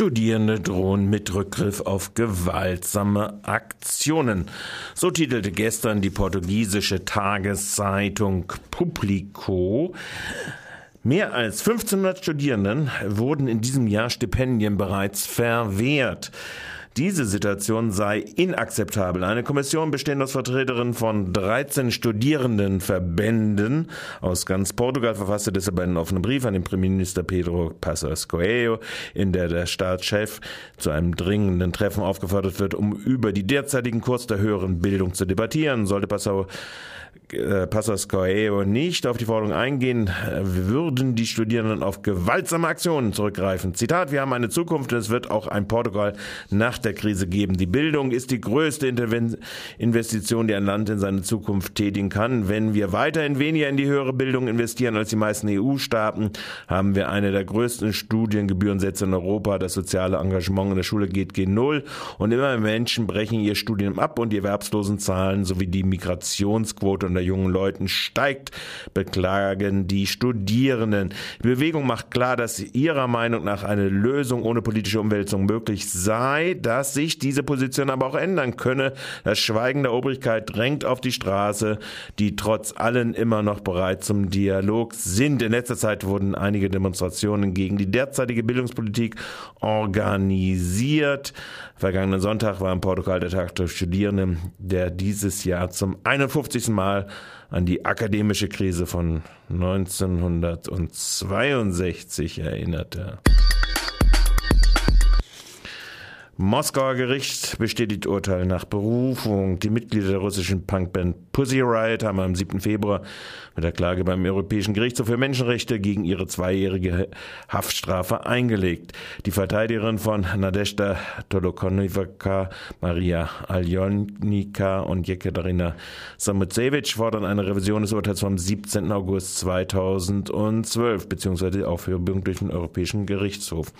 Studierende drohen mit Rückgriff auf gewaltsame Aktionen. So titelte gestern die portugiesische Tageszeitung Publico. Mehr als 1500 Studierenden wurden in diesem Jahr Stipendien bereits verwehrt. Diese Situation sei inakzeptabel. Eine Kommission bestehend aus Vertreterinnen von 13 Studierendenverbänden aus ganz Portugal verfasste deshalb einen offenen Brief an den Premierminister Pedro Passos Coelho, in der der Staatschef zu einem dringenden Treffen aufgefordert wird, um über die derzeitigen Kurs der höheren Bildung zu debattieren. Sollte Passau äh, Passos Coelho nicht auf die Forderung eingehen, würden die Studierenden auf gewaltsame Aktionen zurückgreifen. Zitat, wir haben eine Zukunft, es wird auch ein Portugal nach der Krise geben. Die Bildung ist die größte Investition, die ein Land in seine Zukunft tätigen kann. Wenn wir weiterhin weniger in die höhere Bildung investieren als die meisten EU-Staaten, haben wir eine der größten Studiengebührensätze in Europa. Das soziale Engagement in der Schule geht gen Null und immer mehr Menschen brechen ihr Studium ab und die Erwerbslosenzahlen sowie die Migrationsquote unter jungen Leuten steigt, beklagen die Studierenden. Die Bewegung macht klar, dass ihrer Meinung nach eine Lösung ohne politische Umwälzung möglich sei, dass sich diese Position aber auch ändern könne. Das Schweigen der Obrigkeit drängt auf die Straße, die trotz allen immer noch bereit zum Dialog sind. In letzter Zeit wurden einige Demonstrationen gegen die derzeitige Bildungspolitik organisiert. Vergangenen Sonntag war in Portugal der Tag der Studierenden, der dieses Jahr zum 51. Mal an die akademische Krise von 1962 erinnerte. Moskauer Gericht bestätigt Urteil nach Berufung. Die Mitglieder der russischen Punkband Pussy Riot haben am 7. Februar mit der Klage beim Europäischen Gerichtshof für Menschenrechte gegen ihre zweijährige Haftstrafe eingelegt. Die Verteidigerin von Nadezhda Tolokonivka, Maria Aljonika und Jekaterina Samutsevich fordern eine Revision des Urteils vom 17. August 2012 bzw. Aufhebung durch den Europäischen Gerichtshof.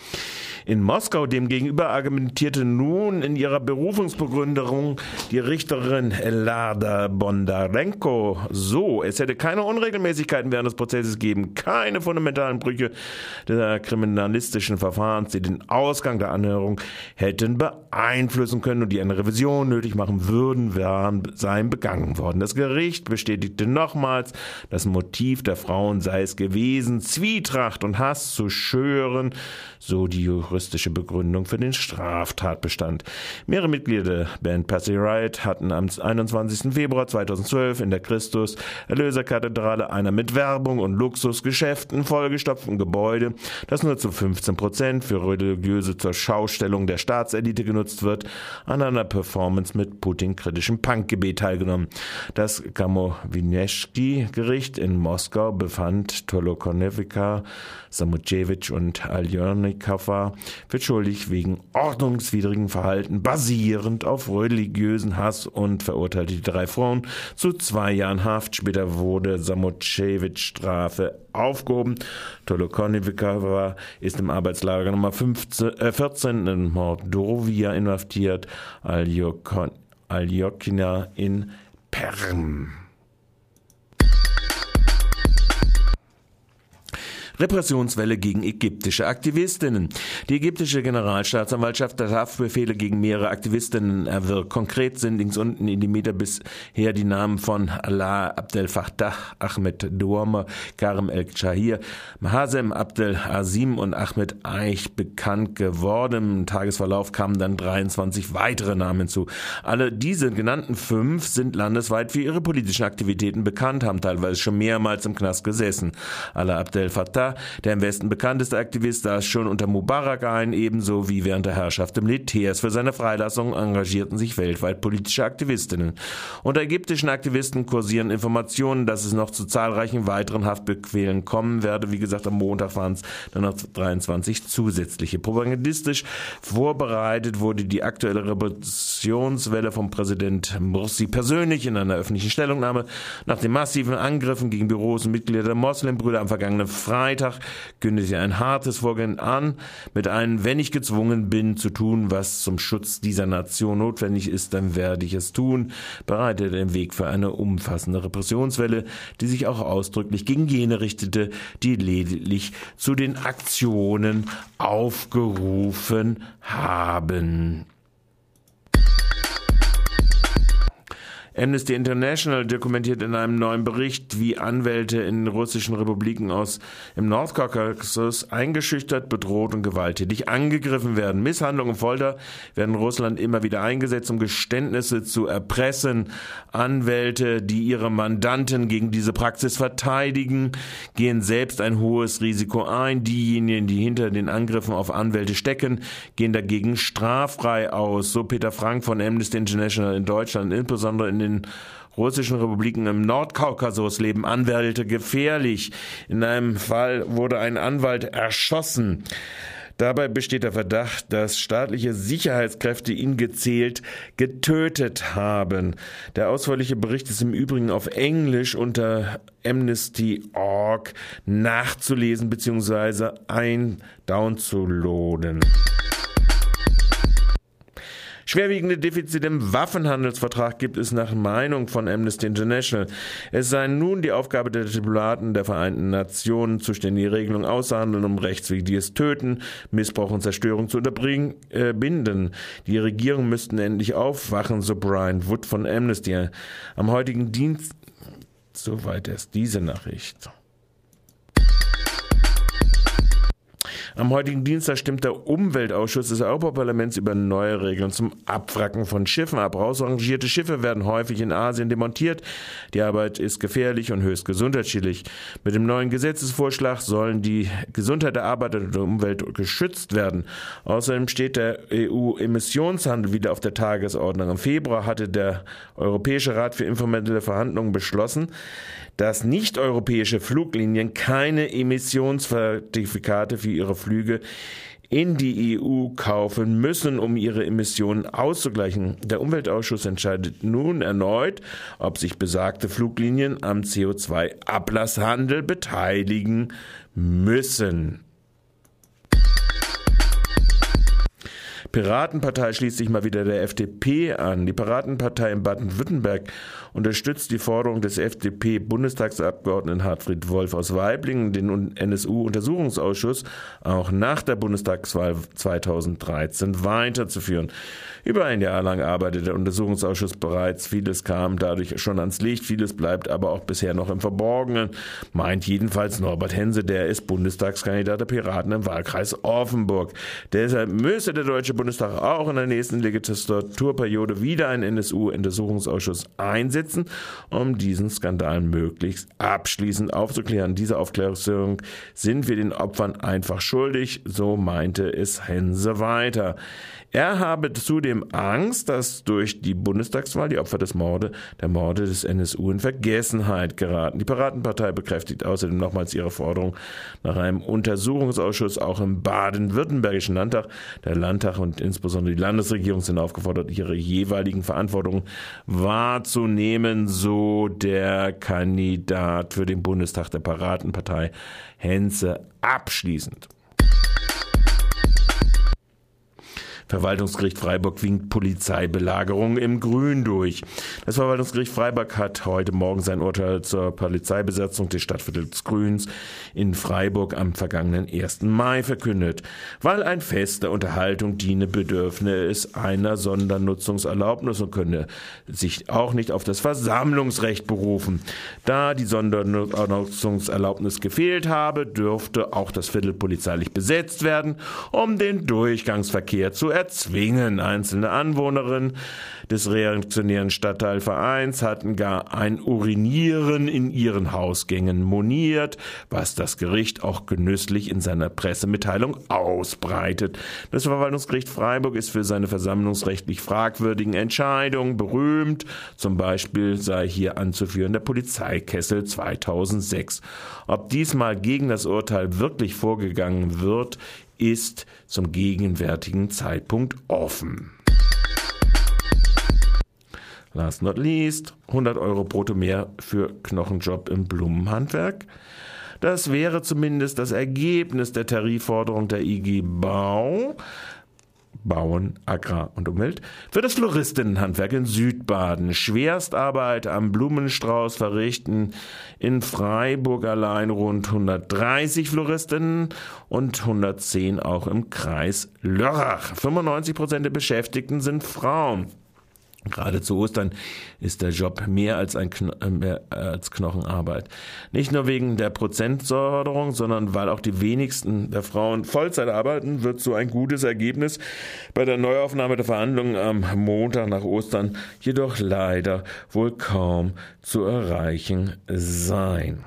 In Moskau demgegenüber argumentiert argumentierte nun in ihrer Berufungsbegründerung die Richterin Elada Bondarenko so, es hätte keine Unregelmäßigkeiten während des Prozesses geben, keine fundamentalen Brüche der kriminalistischen Verfahrens, die den Ausgang der Anhörung hätten beeinflussen können und die eine Revision nötig machen würden, wären, seien begangen worden. Das Gericht bestätigte nochmals, das Motiv der Frauen sei es gewesen, Zwietracht und Hass zu schüren, so die juristische Begründung für den Straftat. Tatbestand. Mehrere Mitglieder der Band Passy Riot hatten am 21. Februar 2012 in der Christus Erlöserkathedrale einer mit Werbung und Luxusgeschäften vollgestopften Gebäude, das nur zu 15 Prozent für religiöse zur Schaustellung der Staatselite genutzt wird, an einer Performance mit Putin-kritischem Punkgebet teilgenommen. Das Gamowineschki-Gericht in Moskau befand Tolokonevika, Samuchevich und Aljonikova für schuldig wegen Ordnungs rechtswidrigen Verhalten basierend auf religiösen Hass und verurteilte die drei Frauen zu zwei Jahren Haft. Später wurde Samocevic Strafe aufgehoben. Tolokonivika ist im Arbeitslager Nummer 15, äh 14 in Mordovia inhaftiert, Aljokina in Perm. Repressionswelle gegen ägyptische Aktivistinnen. Die ägyptische Generalstaatsanwaltschaft hat Haftbefehle gegen mehrere Aktivistinnen erwirkt. Konkret sind links unten in die Meter bisher die Namen von Allah Abdel Fattah, Ahmed Douama, Karim El-Chahir, Mahasem Abdel Azim und Ahmed Eich bekannt geworden. Im Tagesverlauf kamen dann 23 weitere Namen hinzu. Alle diese genannten fünf sind landesweit für ihre politischen Aktivitäten bekannt, haben teilweise schon mehrmals im Knast gesessen. Allah Abdel Fattah der im Westen bekannteste Aktivist, saß schon unter Mubarak ein, ebenso wie während der Herrschaft des Militärs. Für seine Freilassung engagierten sich weltweit politische Aktivistinnen. Unter ägyptischen Aktivisten kursieren Informationen, dass es noch zu zahlreichen weiteren Haftbefehlen kommen werde. Wie gesagt, am Montag waren es dann noch 23 zusätzliche. Propagandistisch vorbereitet wurde die aktuelle Revolutionswelle vom Präsident Morsi persönlich in einer öffentlichen Stellungnahme nach den massiven Angriffen gegen Büros und Mitglieder der Moslembrüder am vergangenen Freitag Freitag er ein hartes Vorgehen an, mit einem, wenn ich gezwungen bin, zu tun, was zum Schutz dieser Nation notwendig ist, dann werde ich es tun, bereitete den Weg für eine umfassende Repressionswelle, die sich auch ausdrücklich gegen jene richtete, die lediglich zu den Aktionen aufgerufen haben. Amnesty International dokumentiert in einem neuen Bericht, wie Anwälte in russischen Republiken aus im Nordkaukasus eingeschüchtert, bedroht und gewalttätig angegriffen werden. Misshandlung und Folter werden in Russland immer wieder eingesetzt, um Geständnisse zu erpressen. Anwälte, die ihre Mandanten gegen diese Praxis verteidigen, gehen selbst ein hohes Risiko ein. Diejenigen, die hinter den Angriffen auf Anwälte stecken, gehen dagegen straffrei aus. So Peter Frank von Amnesty International in Deutschland, insbesondere in den russischen Republiken im Nordkaukasus leben Anwälte gefährlich. In einem Fall wurde ein Anwalt erschossen. Dabei besteht der Verdacht, dass staatliche Sicherheitskräfte ihn gezählt getötet haben. Der ausführliche Bericht ist im Übrigen auf Englisch unter Amnesty.org nachzulesen bzw. ein downzuladen. Schwerwiegende Defizite im Waffenhandelsvertrag gibt es nach Meinung von Amnesty International. Es sei nun die Aufgabe der Diplomaten der Vereinten Nationen, zuständige Regelungen auszuhandeln, um rechtswidriges Töten, Missbrauch und Zerstörung zu unterbinden. Äh, die Regierungen müssten endlich aufwachen, so Brian Wood von Amnesty. Am heutigen Dienst Soweit erst diese Nachricht. Am heutigen Dienstag stimmt der Umweltausschuss des Europaparlaments über neue Regeln zum Abwracken von Schiffen ab. Rausrangierte Schiffe werden häufig in Asien demontiert. Die Arbeit ist gefährlich und höchst gesundheitsschädlich. Mit dem neuen Gesetzesvorschlag sollen die Gesundheit der Arbeiter und der Umwelt geschützt werden. Außerdem steht der EU-Emissionshandel wieder auf der Tagesordnung. Im Februar hatte der Europäische Rat für informelle Verhandlungen beschlossen, dass nicht-europäische Fluglinien keine Emissionszertifikate für ihre Flüge in die EU kaufen müssen, um ihre Emissionen auszugleichen. Der Umweltausschuss entscheidet nun erneut, ob sich besagte Fluglinien am CO2-Ablasshandel beteiligen müssen. Piratenpartei schließt sich mal wieder der FDP an. Die Piratenpartei in Baden-Württemberg unterstützt die Forderung des FDP-Bundestagsabgeordneten Hartfried Wolf aus Weiblingen, den NSU-Untersuchungsausschuss auch nach der Bundestagswahl 2013 weiterzuführen. Über ein Jahr lang arbeitet der Untersuchungsausschuss bereits. Vieles kam dadurch schon ans Licht, vieles bleibt aber auch bisher noch im Verborgenen, meint jedenfalls Norbert Hense, der ist Bundestagskandidat der Piraten im Wahlkreis Offenburg. Deshalb müsste der Deutsche Bundestag auch in der nächsten Legislaturperiode wieder einen NSU-Untersuchungsausschuss einsetzen, um diesen Skandal möglichst abschließend aufzuklären. Diese Aufklärung sind wir den Opfern einfach schuldig, so meinte es Hense weiter. Er habe zudem Angst, dass durch die Bundestagswahl die Opfer des Morde, der Morde des NSU in Vergessenheit geraten. Die Piratenpartei bekräftigt außerdem nochmals ihre Forderung nach einem Untersuchungsausschuss auch im baden-württembergischen Landtag. Der Landtag und insbesondere die Landesregierung sind aufgefordert, ihre jeweiligen Verantwortungen wahrzunehmen, so der Kandidat für den Bundestag der Piratenpartei Henze abschließend. Verwaltungsgericht Freiburg winkt Polizeibelagerung im Grün durch. Das Verwaltungsgericht Freiburg hat heute Morgen sein Urteil zur Polizeibesetzung des Stadtviertels Grüns in Freiburg am vergangenen 1. Mai verkündet. Weil ein Fest der Unterhaltung diene, bedürfne es einer Sondernutzungserlaubnis und könne sich auch nicht auf das Versammlungsrecht berufen. Da die Sondernutzungserlaubnis gefehlt habe, dürfte auch das Viertel polizeilich besetzt werden, um den Durchgangsverkehr zu erzwingen. Einzelne Anwohnerinnen des reaktionären Stadtteilvereins hatten gar ein Urinieren in ihren Hausgängen moniert, was das Gericht auch genüsslich in seiner Pressemitteilung ausbreitet. Das Verwaltungsgericht Freiburg ist für seine versammlungsrechtlich fragwürdigen Entscheidungen berühmt. Zum Beispiel sei hier anzuführen der Polizeikessel 2006. Ob diesmal gegen das Urteil wirklich vorgegangen wird, ist zum gegenwärtigen Zeitpunkt offen. Last not least, 100 Euro brutto mehr für Knochenjob im Blumenhandwerk. Das wäre zumindest das Ergebnis der Tarifforderung der IG Bau. Bauen, Agrar und Umwelt, für das Floristinnenhandwerk in Südbaden. Schwerstarbeit am Blumenstrauß verrichten in Freiburg allein rund 130 Floristinnen und 110 auch im Kreis Lörrach. 95 Prozent der Beschäftigten sind Frauen. Gerade zu Ostern ist der Job mehr als, ein Kno äh, mehr als Knochenarbeit. Nicht nur wegen der Prozentförderung, sondern weil auch die wenigsten der Frauen Vollzeit arbeiten, wird so ein gutes Ergebnis bei der Neuaufnahme der Verhandlungen am Montag nach Ostern jedoch leider wohl kaum zu erreichen sein.